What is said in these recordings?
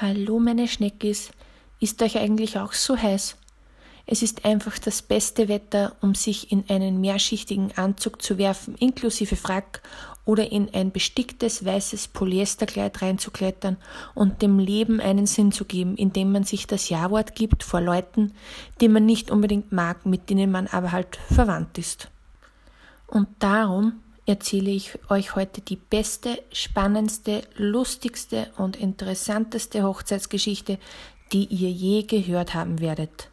Hallo meine Schneckis, ist euch eigentlich auch so heiß? Es ist einfach das beste Wetter, um sich in einen mehrschichtigen Anzug zu werfen, inklusive Frack oder in ein besticktes weißes Polyesterkleid reinzuklettern und dem Leben einen Sinn zu geben, indem man sich das Ja-Wort gibt vor Leuten, die man nicht unbedingt mag, mit denen man aber halt verwandt ist. Und darum erzähle ich euch heute die beste, spannendste, lustigste und interessanteste Hochzeitsgeschichte, die ihr je gehört haben werdet.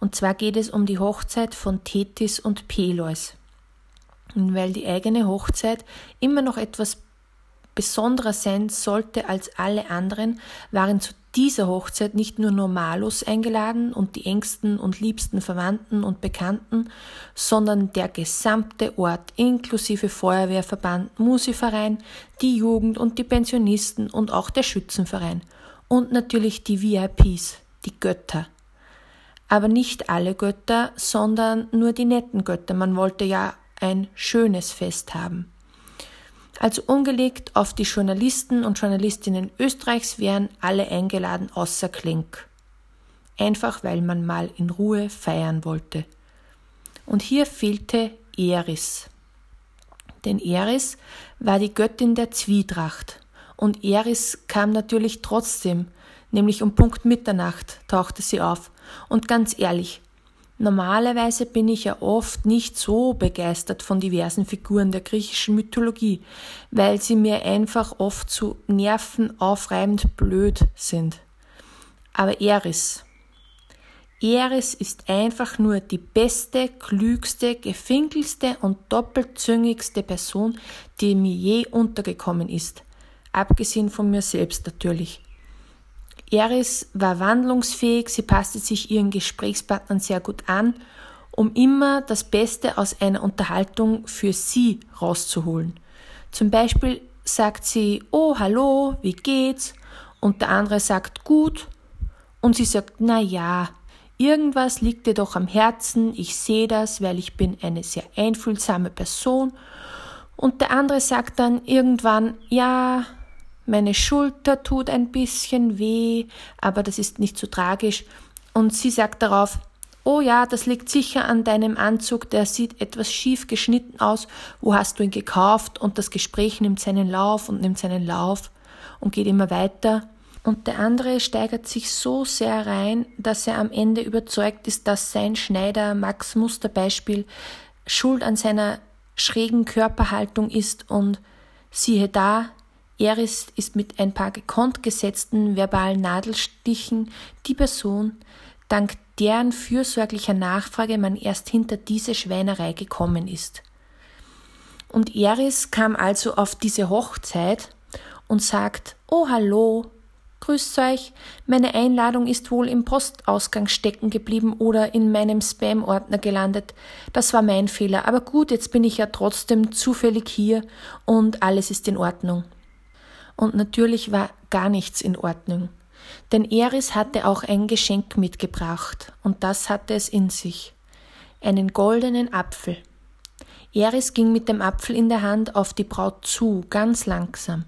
Und zwar geht es um die Hochzeit von Tethys und Peleus. Und weil die eigene Hochzeit immer noch etwas besonderer sein sollte als alle anderen, waren zu dieser Hochzeit nicht nur Normalos eingeladen und die engsten und liebsten Verwandten und Bekannten, sondern der gesamte Ort inklusive Feuerwehrverband, Musiverein, die Jugend und die Pensionisten und auch der Schützenverein und natürlich die VIPs, die Götter. Aber nicht alle Götter, sondern nur die netten Götter. Man wollte ja ein schönes Fest haben. Also umgelegt auf die Journalisten und Journalistinnen Österreichs wären alle eingeladen außer Klink. Einfach weil man mal in Ruhe feiern wollte. Und hier fehlte Eris. Denn Eris war die Göttin der Zwietracht. Und Eris kam natürlich trotzdem, nämlich um Punkt Mitternacht tauchte sie auf. Und ganz ehrlich, Normalerweise bin ich ja oft nicht so begeistert von diversen Figuren der griechischen Mythologie, weil sie mir einfach oft zu nervenaufreibend blöd sind. Aber Eris. Eris ist einfach nur die beste, klügste, gefinkelste und doppelzüngigste Person, die mir je untergekommen ist. Abgesehen von mir selbst natürlich. Eris war wandlungsfähig, sie passte sich ihren Gesprächspartnern sehr gut an, um immer das Beste aus einer Unterhaltung für sie rauszuholen. Zum Beispiel sagt sie, oh, hallo, wie geht's? Und der andere sagt, gut. Und sie sagt, na ja, irgendwas liegt dir doch am Herzen, ich sehe das, weil ich bin eine sehr einfühlsame Person. Und der andere sagt dann irgendwann, ja, meine Schulter tut ein bisschen weh, aber das ist nicht so tragisch. Und sie sagt darauf, Oh ja, das liegt sicher an deinem Anzug, der sieht etwas schief geschnitten aus. Wo hast du ihn gekauft? Und das Gespräch nimmt seinen Lauf und nimmt seinen Lauf und geht immer weiter. Und der andere steigert sich so sehr rein, dass er am Ende überzeugt ist, dass sein Schneider Max Musterbeispiel schuld an seiner schrägen Körperhaltung ist und siehe da, Eris ist mit ein paar gekonnt gesetzten verbalen Nadelstichen die Person, dank deren fürsorglicher Nachfrage man erst hinter diese Schweinerei gekommen ist. Und Eris kam also auf diese Hochzeit und sagt, oh hallo, grüßt euch, meine Einladung ist wohl im Postausgang stecken geblieben oder in meinem Spam-Ordner gelandet. Das war mein Fehler, aber gut, jetzt bin ich ja trotzdem zufällig hier und alles ist in Ordnung und natürlich war gar nichts in Ordnung. Denn Eris hatte auch ein Geschenk mitgebracht, und das hatte es in sich. Einen goldenen Apfel. Eris ging mit dem Apfel in der Hand auf die Braut zu, ganz langsam.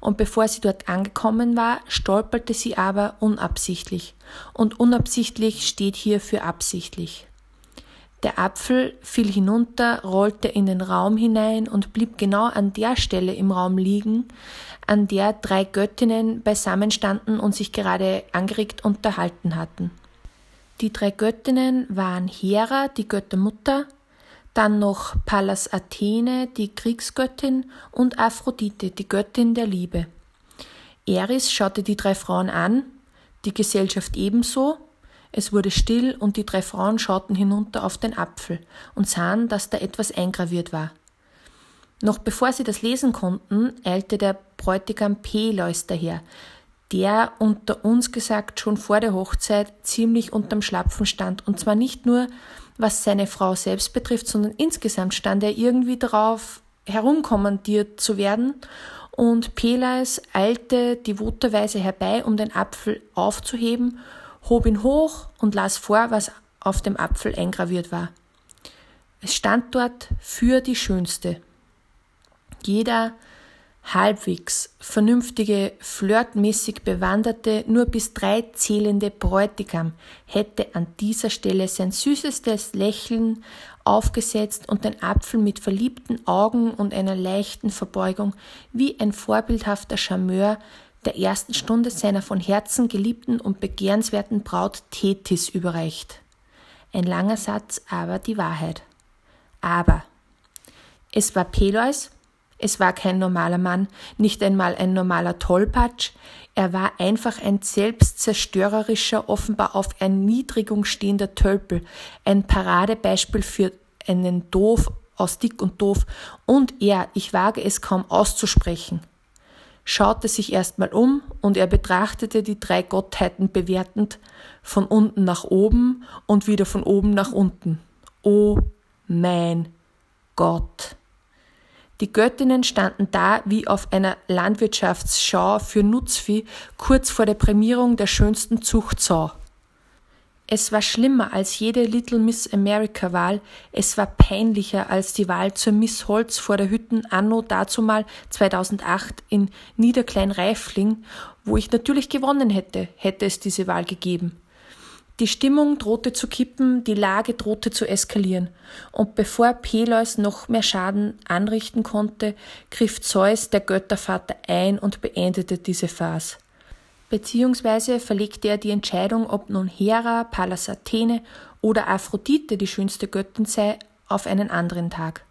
Und bevor sie dort angekommen war, stolperte sie aber unabsichtlich. Und unabsichtlich steht hier für absichtlich. Der Apfel fiel hinunter, rollte in den Raum hinein und blieb genau an der Stelle im Raum liegen, an der drei Göttinnen beisammen standen und sich gerade angeregt unterhalten hatten. Die drei Göttinnen waren Hera, die Göttermutter, dann noch Pallas Athene, die Kriegsgöttin, und Aphrodite, die Göttin der Liebe. Eris schaute die drei Frauen an, die Gesellschaft ebenso, es wurde still und die drei Frauen schauten hinunter auf den Apfel und sahen, dass da etwas eingraviert war. Noch bevor sie das lesen konnten, eilte der Bräutigam Peleus daher, der unter uns gesagt schon vor der Hochzeit ziemlich unterm Schlapfen stand, und zwar nicht nur was seine Frau selbst betrifft, sondern insgesamt stand er irgendwie darauf herumkommandiert zu werden, und Peleus eilte devoterweise herbei, um den Apfel aufzuheben hob ihn hoch und las vor, was auf dem Apfel eingraviert war. Es stand dort für die Schönste. Jeder halbwegs vernünftige, flirtmäßig bewanderte, nur bis drei zählende Bräutigam hätte an dieser Stelle sein süßestes Lächeln aufgesetzt und den Apfel mit verliebten Augen und einer leichten Verbeugung wie ein vorbildhafter Charmeur der ersten Stunde seiner von Herzen geliebten und begehrenswerten Braut Tethys überreicht. Ein langer Satz, aber die Wahrheit. Aber es war Peleus, es war kein normaler Mann, nicht einmal ein normaler Tollpatsch, er war einfach ein selbstzerstörerischer, offenbar auf Erniedrigung stehender Tölpel, ein Paradebeispiel für einen Doof aus dick und doof, und er, ich wage es kaum auszusprechen, schaute sich erstmal um und er betrachtete die drei Gottheiten bewertend von unten nach oben und wieder von oben nach unten. Oh mein Gott. Die Göttinnen standen da wie auf einer Landwirtschaftsschau für Nutzvieh kurz vor der Prämierung der schönsten Zuchtsau. Es war schlimmer als jede Little Miss America Wahl, es war peinlicher als die Wahl zur Miss Holz vor der Hütten anno dazumal 2008 in Niederklein-Reifling, wo ich natürlich gewonnen hätte, hätte es diese Wahl gegeben. Die Stimmung drohte zu kippen, die Lage drohte zu eskalieren. Und bevor Peleus noch mehr Schaden anrichten konnte, griff Zeus, der Göttervater, ein und beendete diese Farce. Beziehungsweise verlegte er die Entscheidung, ob nun Hera, Pallas Athene oder Aphrodite die schönste Göttin sei, auf einen anderen Tag.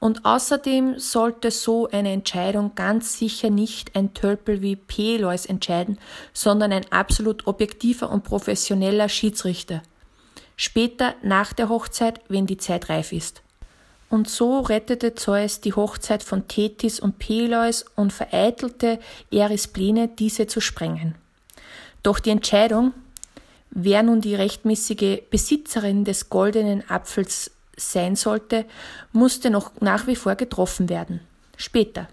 Und außerdem sollte so eine Entscheidung ganz sicher nicht ein Tölpel wie Peleus entscheiden, sondern ein absolut objektiver und professioneller Schiedsrichter. Später, nach der Hochzeit, wenn die Zeit reif ist. Und so rettete Zeus die Hochzeit von Tethys und Peleus und vereitelte Eris Pläne, diese zu sprengen. Doch die Entscheidung, wer nun die rechtmäßige Besitzerin des goldenen Apfels sein sollte, musste noch nach wie vor getroffen werden. Später.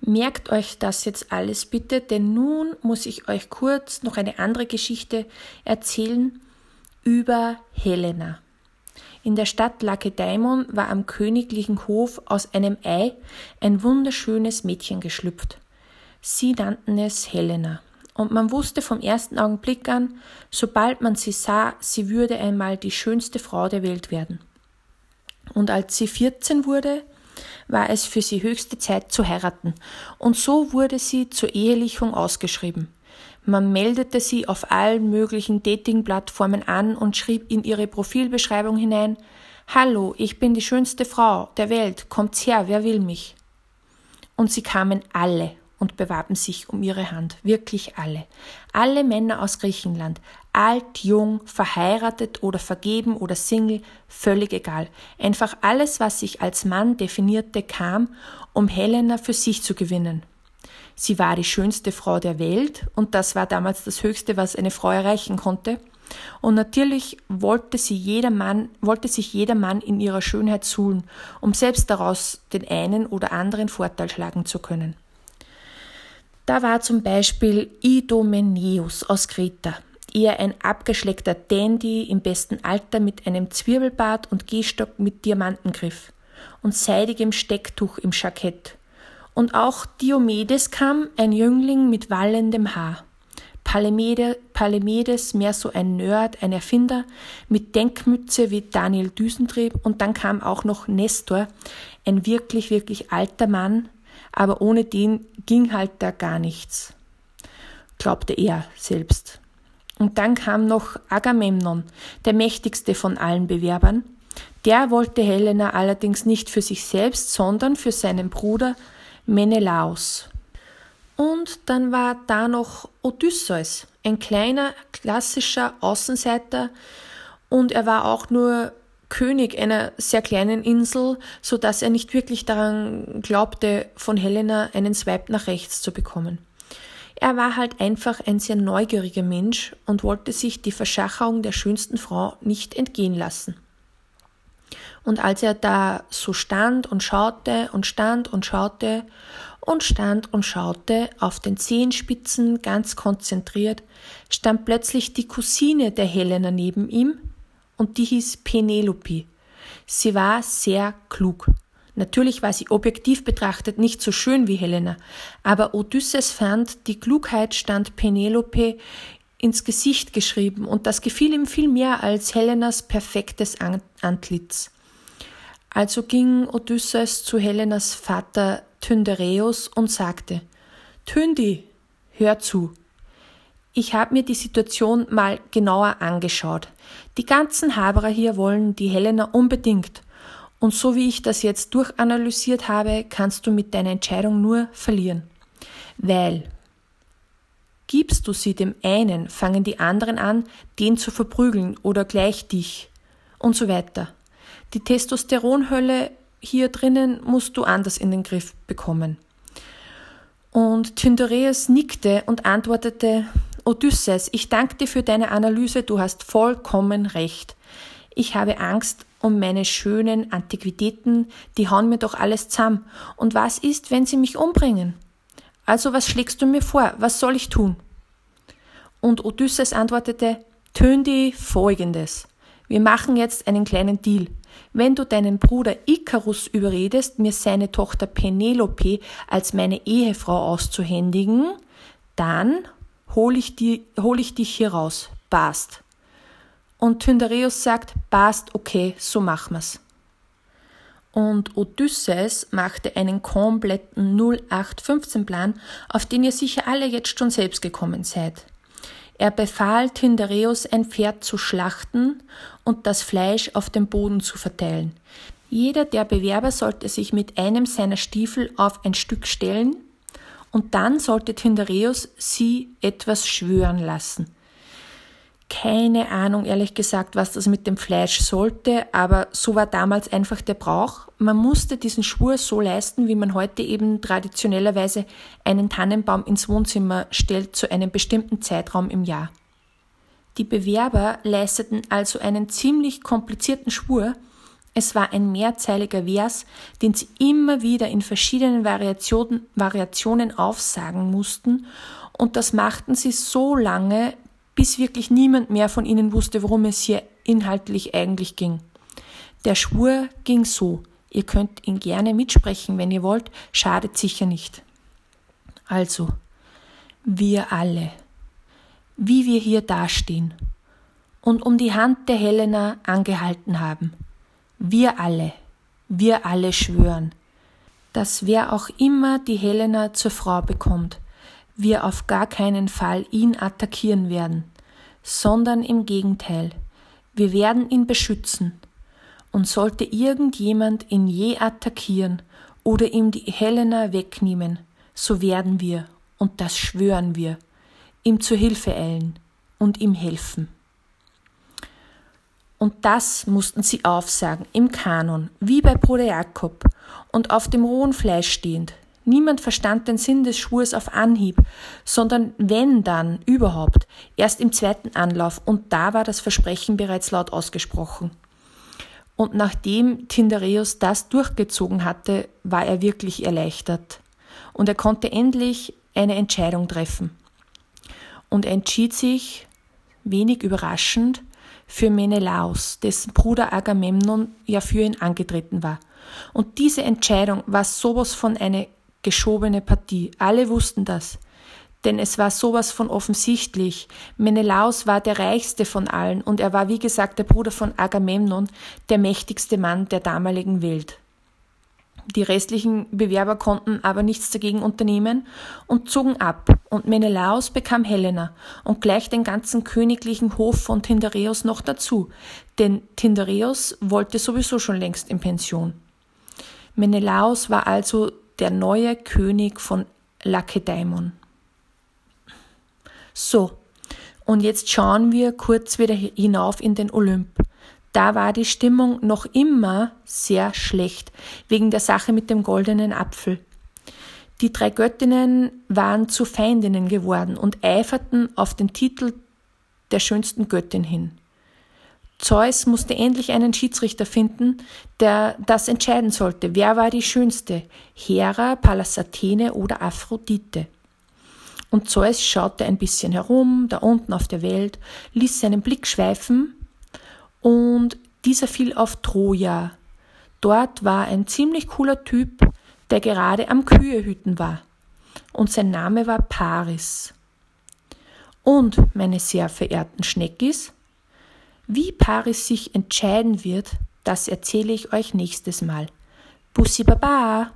Merkt euch das jetzt alles bitte, denn nun muss ich euch kurz noch eine andere Geschichte erzählen über Helena. In der Stadt Lakedaimon war am königlichen Hof aus einem Ei ein wunderschönes Mädchen geschlüpft. Sie nannten es Helena. Und man wusste vom ersten Augenblick an, sobald man sie sah, sie würde einmal die schönste Frau der Welt werden. Und als sie 14 wurde, war es für sie höchste Zeit zu heiraten. Und so wurde sie zur Ehelichung ausgeschrieben. Man meldete sie auf allen möglichen Dating-Plattformen an und schrieb in ihre Profilbeschreibung hinein, Hallo, ich bin die schönste Frau der Welt, kommt's her, wer will mich? Und sie kamen alle und bewarben sich um ihre Hand, wirklich alle. Alle Männer aus Griechenland, alt, jung, verheiratet oder vergeben oder Single, völlig egal. Einfach alles, was sich als Mann definierte, kam, um Helena für sich zu gewinnen. Sie war die schönste Frau der Welt und das war damals das Höchste, was eine Frau erreichen konnte. Und natürlich wollte, sie jeder Mann, wollte sich jeder Mann in ihrer Schönheit suhlen, um selbst daraus den einen oder anderen Vorteil schlagen zu können. Da war zum Beispiel Idomeneus aus Kreta, eher ein abgeschleckter Dandy im besten Alter mit einem Zwirbelbart und Gehstock mit Diamantengriff und seidigem Stecktuch im Jackett. Und auch Diomedes kam, ein Jüngling mit wallendem Haar. Palemede, Palemedes mehr so ein Nerd, ein Erfinder mit Denkmütze wie Daniel Düsentrieb und dann kam auch noch Nestor, ein wirklich, wirklich alter Mann, aber ohne den ging halt da gar nichts, glaubte er selbst. Und dann kam noch Agamemnon, der mächtigste von allen Bewerbern. Der wollte Helena allerdings nicht für sich selbst, sondern für seinen Bruder Menelaos. Und dann war da noch Odysseus, ein kleiner, klassischer Außenseiter, und er war auch nur König einer sehr kleinen Insel, so dass er nicht wirklich daran glaubte, von Helena einen Swipe nach rechts zu bekommen. Er war halt einfach ein sehr neugieriger Mensch und wollte sich die Verschachung der schönsten Frau nicht entgehen lassen. Und als er da so stand und schaute und stand und schaute und stand und schaute, auf den Zehenspitzen ganz konzentriert, stand plötzlich die Cousine der Helena neben ihm, und die hieß Penelope. Sie war sehr klug. Natürlich war sie objektiv betrachtet nicht so schön wie Helena, aber Odysseus fand, die Klugheit stand Penelope ins Gesicht geschrieben und das gefiel ihm viel mehr als Helenas perfektes Antlitz. Also ging Odysseus zu Helenas Vater Tyndareus und sagte, Tündi, hör zu. Ich habe mir die Situation mal genauer angeschaut. Die ganzen Haberer hier wollen die Helena unbedingt. Und so wie ich das jetzt durchanalysiert habe, kannst du mit deiner Entscheidung nur verlieren. Weil gibst du sie dem einen, fangen die anderen an, den zu verprügeln oder gleich dich und so weiter. Die Testosteronhölle hier drinnen musst du anders in den Griff bekommen. Und Tyndareus nickte und antwortete, Odysseus, ich danke dir für deine Analyse, du hast vollkommen recht. Ich habe Angst um meine schönen Antiquitäten, die hauen mir doch alles zusammen. Und was ist, wenn sie mich umbringen? Also was schlägst du mir vor? Was soll ich tun? Und Odysseus antwortete, Töndi folgendes. Wir machen jetzt einen kleinen Deal. Wenn du deinen Bruder Ikarus überredest, mir seine Tochter Penelope als meine Ehefrau auszuhändigen, dann hol ich, hol ich dich hier raus. Passt. Und Tyndareus sagt, passt, okay, so machen wir's. Und Odysseus machte einen kompletten 0815-Plan, auf den ihr sicher alle jetzt schon selbst gekommen seid. Er befahl Tyndareus, ein Pferd zu schlachten und das Fleisch auf dem Boden zu verteilen. Jeder der Bewerber sollte sich mit einem seiner Stiefel auf ein Stück stellen und dann sollte Tyndareus sie etwas schwören lassen. Keine Ahnung, ehrlich gesagt, was das mit dem Fleisch sollte, aber so war damals einfach der Brauch. Man musste diesen Schwur so leisten, wie man heute eben traditionellerweise einen Tannenbaum ins Wohnzimmer stellt zu einem bestimmten Zeitraum im Jahr. Die Bewerber leisteten also einen ziemlich komplizierten Schwur. Es war ein mehrzeiliger Vers, den sie immer wieder in verschiedenen Variationen, Variationen aufsagen mussten, und das machten sie so lange, bis wirklich niemand mehr von ihnen wusste, worum es hier inhaltlich eigentlich ging. Der Schwur ging so. Ihr könnt ihn gerne mitsprechen, wenn ihr wollt, schadet sicher nicht. Also, wir alle, wie wir hier dastehen und um die Hand der Helena angehalten haben. Wir alle, wir alle schwören, dass wer auch immer die Helena zur Frau bekommt, wir auf gar keinen Fall ihn attackieren werden, sondern im Gegenteil, wir werden ihn beschützen. Und sollte irgendjemand ihn je attackieren oder ihm die Helena wegnehmen, so werden wir, und das schwören wir, ihm zu Hilfe eilen und ihm helfen. Und das mussten sie aufsagen im Kanon, wie bei Bruder Jakob, und auf dem rohen Fleisch stehend, Niemand verstand den Sinn des Schwurs auf Anhieb, sondern wenn dann überhaupt erst im zweiten Anlauf und da war das Versprechen bereits laut ausgesprochen. Und nachdem Tyndareus das durchgezogen hatte, war er wirklich erleichtert. Und er konnte endlich eine Entscheidung treffen. Und er entschied sich, wenig überraschend, für Menelaus, dessen Bruder Agamemnon ja für ihn angetreten war. Und diese Entscheidung war sowas von eine geschobene Partie. Alle wussten das. Denn es war sowas von offensichtlich. Menelaus war der reichste von allen und er war, wie gesagt, der Bruder von Agamemnon, der mächtigste Mann der damaligen Welt. Die restlichen Bewerber konnten aber nichts dagegen unternehmen und zogen ab, und Menelaus bekam Helena und gleich den ganzen königlichen Hof von Tyndareus noch dazu, denn Tyndareus wollte sowieso schon längst in Pension. Menelaus war also der neue König von Lakedaimon. So, und jetzt schauen wir kurz wieder hinauf in den Olymp. Da war die Stimmung noch immer sehr schlecht, wegen der Sache mit dem goldenen Apfel. Die drei Göttinnen waren zu Feindinnen geworden und eiferten auf den Titel der schönsten Göttin hin. Zeus musste endlich einen Schiedsrichter finden, der das entscheiden sollte. Wer war die schönste? Hera, Pallas Athene oder Aphrodite? Und Zeus schaute ein bisschen herum, da unten auf der Welt, ließ seinen Blick schweifen und dieser fiel auf Troja. Dort war ein ziemlich cooler Typ, der gerade am Kühehüten war. Und sein Name war Paris. Und, meine sehr verehrten Schneckis, wie Paris sich entscheiden wird, das erzähle ich euch nächstes Mal. Bussi Baba!